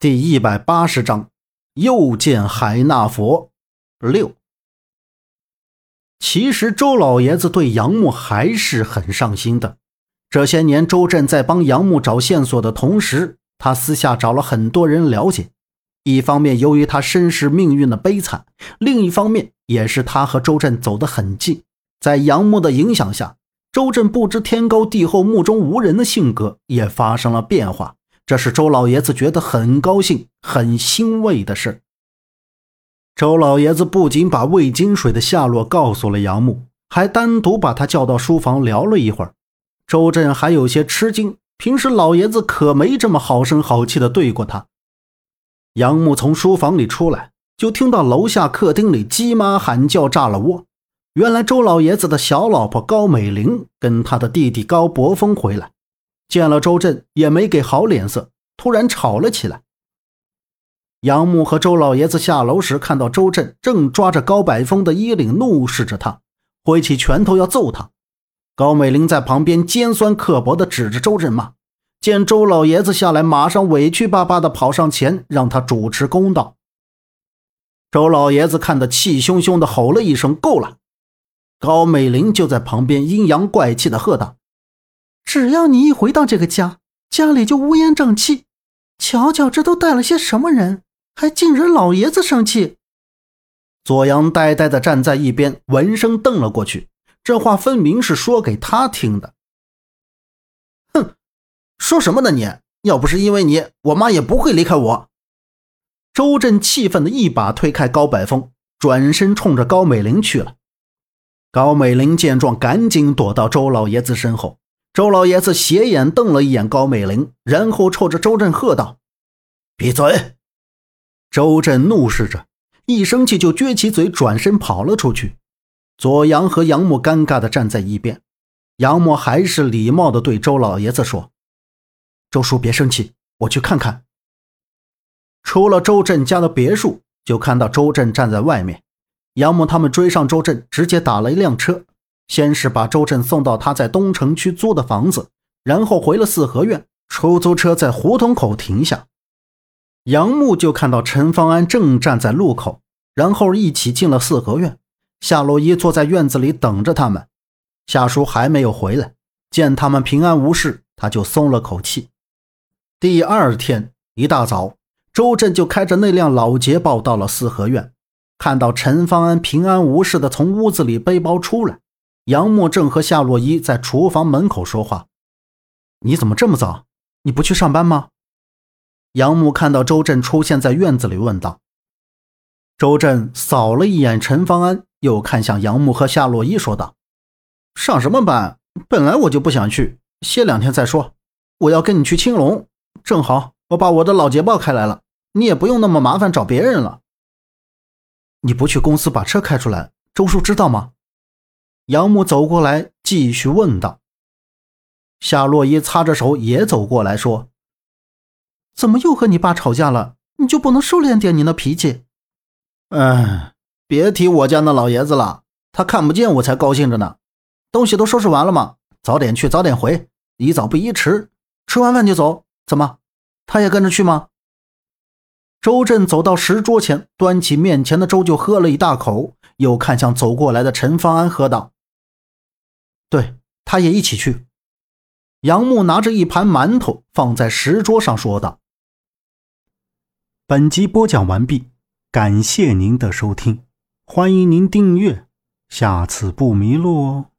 第一百八十章，又见海纳佛六。其实周老爷子对杨木还是很上心的。这些年，周震在帮杨木找线索的同时，他私下找了很多人了解。一方面，由于他身世命运的悲惨；另一方面，也是他和周震走得很近。在杨木的影响下，周震不知天高地厚、目中无人的性格也发生了变化。这是周老爷子觉得很高兴、很欣慰的事。周老爷子不仅把魏金水的下落告诉了杨木，还单独把他叫到书房聊了一会儿。周震还有些吃惊，平时老爷子可没这么好声好气的对过他。杨木从书房里出来，就听到楼下客厅里鸡妈喊叫炸了窝。原来周老爷子的小老婆高美玲跟他的弟弟高博峰回来。见了周震也没给好脸色，突然吵了起来。杨木和周老爷子下楼时，看到周震正抓着高百峰的衣领，怒视着他，挥起拳头要揍他。高美玲在旁边尖酸刻薄地指着周震骂。见周老爷子下来，马上委屈巴巴地跑上前，让他主持公道。周老爷子看得气汹汹地吼了一声：“够了！”高美玲就在旁边阴阳怪气地喝道。只要你一回到这个家，家里就乌烟瘴气。瞧瞧，这都带了些什么人，还竟惹老爷子生气。左阳呆呆地站在一边，闻声瞪了过去。这话分明是说给他听的。哼，说什么呢你？要不是因为你，我妈也不会离开我。周震气愤的一把推开高百峰，转身冲着高美玲去了。高美玲见状，赶紧躲到周老爷子身后。周老爷子斜眼瞪了一眼高美玲，然后冲着周震喝道：“闭嘴！”周震怒视着，一生气就撅起嘴，转身跑了出去。左阳和杨木尴尬地站在一边。杨木还是礼貌地对周老爷子说：“周叔别生气，我去看看。”出了周震家的别墅，就看到周震站在外面。杨木他们追上周震，直接打了一辆车。先是把周震送到他在东城区租的房子，然后回了四合院。出租车在胡同口停下，杨木就看到陈方安正站在路口，然后一起进了四合院。夏洛伊坐在院子里等着他们，夏叔还没有回来，见他们平安无事，他就松了口气。第二天一大早，周震就开着那辆老捷豹到了四合院，看到陈方安平安无事的从屋子里背包出来。杨木正和夏洛伊在厨房门口说话。你怎么这么早？你不去上班吗？杨木看到周震出现在院子里，问道。周震扫了一眼陈方安，又看向杨木和夏洛伊，说道：“上什么班？本来我就不想去，歇两天再说。我要跟你去青龙，正好我把我的老捷豹开来了，你也不用那么麻烦找别人了。你不去公司把车开出来，周叔知道吗？”杨木走过来，继续问道：“夏洛伊擦着手也走过来说，怎么又和你爸吵架了？你就不能收敛点你那脾气？”“哎，别提我家那老爷子了，他看不见我才高兴着呢。东西都收拾完了吗？早点去，早点回，宜早不宜迟。吃完饭就走。怎么，他也跟着去吗？”周震走到石桌前，端起面前的粥就喝了一大口，又看向走过来的陈方安，喝道。对，他也一起去。杨木拿着一盘馒头放在石桌上，说道：“本集播讲完毕，感谢您的收听，欢迎您订阅，下次不迷路哦。”